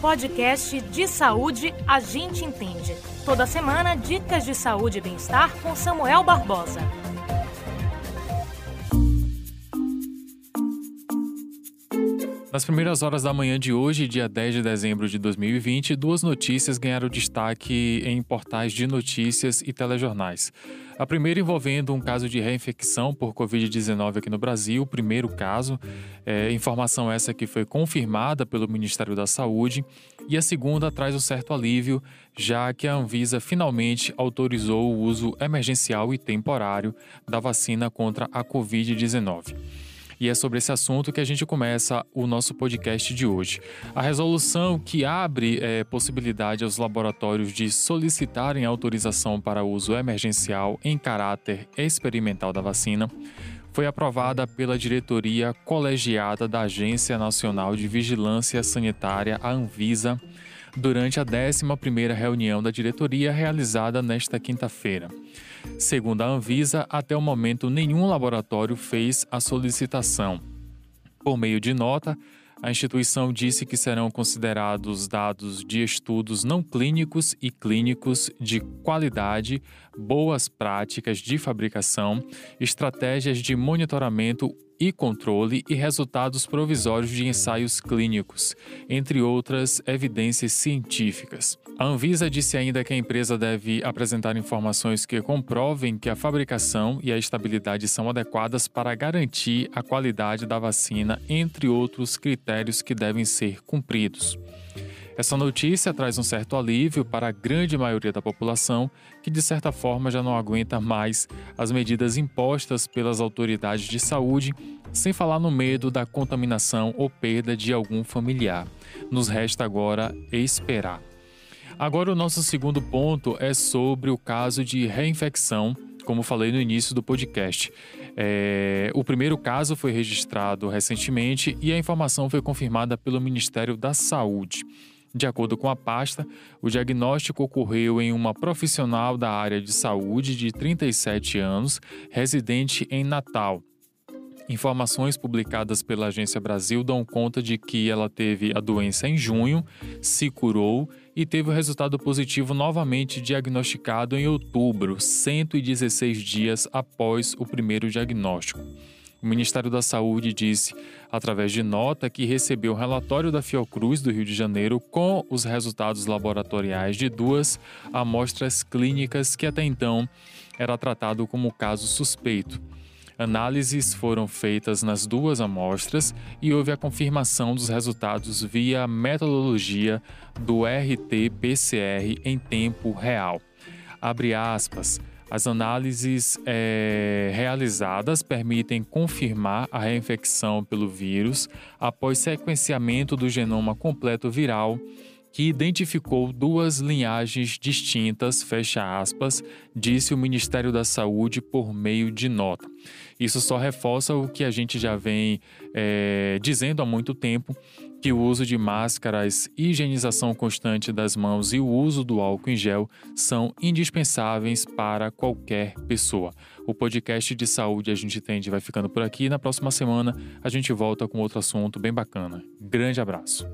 podcast de saúde a gente entende. Toda semana, dicas de saúde e bem-estar com Samuel Barbosa. Nas primeiras horas da manhã de hoje, dia 10 de dezembro de 2020, duas notícias ganharam destaque em portais de notícias e telejornais. A primeira envolvendo um caso de reinfecção por Covid-19 aqui no Brasil, o primeiro caso, é, informação essa que foi confirmada pelo Ministério da Saúde, e a segunda traz um certo alívio, já que a Anvisa finalmente autorizou o uso emergencial e temporário da vacina contra a Covid-19. E é sobre esse assunto que a gente começa o nosso podcast de hoje. A resolução que abre é, possibilidade aos laboratórios de solicitarem autorização para uso emergencial em caráter experimental da vacina foi aprovada pela diretoria colegiada da Agência Nacional de Vigilância Sanitária, a Anvisa, durante a 11ª reunião da diretoria realizada nesta quinta-feira. Segundo a Anvisa, até o momento nenhum laboratório fez a solicitação. Por meio de nota, a instituição disse que serão considerados dados de estudos não clínicos e clínicos de qualidade, boas práticas de fabricação, estratégias de monitoramento e controle e resultados provisórios de ensaios clínicos, entre outras evidências científicas. A Anvisa disse ainda que a empresa deve apresentar informações que comprovem que a fabricação e a estabilidade são adequadas para garantir a qualidade da vacina, entre outros critérios que devem ser cumpridos. Essa notícia traz um certo alívio para a grande maioria da população que, de certa forma, já não aguenta mais as medidas impostas pelas autoridades de saúde, sem falar no medo da contaminação ou perda de algum familiar. Nos resta agora esperar. Agora, o nosso segundo ponto é sobre o caso de reinfecção, como falei no início do podcast. É, o primeiro caso foi registrado recentemente e a informação foi confirmada pelo Ministério da Saúde. De acordo com a pasta, o diagnóstico ocorreu em uma profissional da área de saúde de 37 anos, residente em Natal. Informações publicadas pela Agência Brasil dão conta de que ela teve a doença em junho, se curou e teve o resultado positivo novamente diagnosticado em outubro, 116 dias após o primeiro diagnóstico. O Ministério da Saúde disse, através de nota, que recebeu o relatório da Fiocruz do Rio de Janeiro com os resultados laboratoriais de duas amostras clínicas que até então era tratado como caso suspeito. Análises foram feitas nas duas amostras e houve a confirmação dos resultados via metodologia do RT-PCR em tempo real. Abre aspas. As análises é, realizadas permitem confirmar a reinfecção pelo vírus após sequenciamento do genoma completo viral que identificou duas linhagens distintas, fecha aspas, disse o Ministério da Saúde por meio de nota. Isso só reforça o que a gente já vem é, dizendo há muito tempo, que o uso de máscaras, higienização constante das mãos e o uso do álcool em gel são indispensáveis para qualquer pessoa. O podcast de saúde a gente entende vai ficando por aqui. Na próxima semana a gente volta com outro assunto bem bacana. Grande abraço.